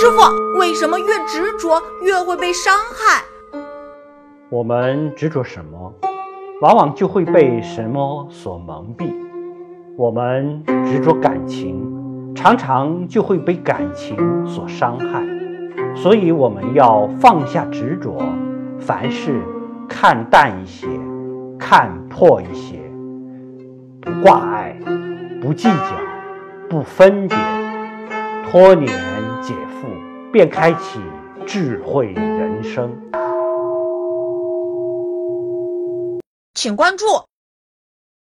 师傅，为什么越执着越会被伤害？我们执着什么，往往就会被什么所蒙蔽。我们执着感情，常常就会被感情所伤害。所以，我们要放下执着，凡事看淡一些，看破一些，不挂碍，不计较，不分别，脱年解缚，便开启智慧人生。请关注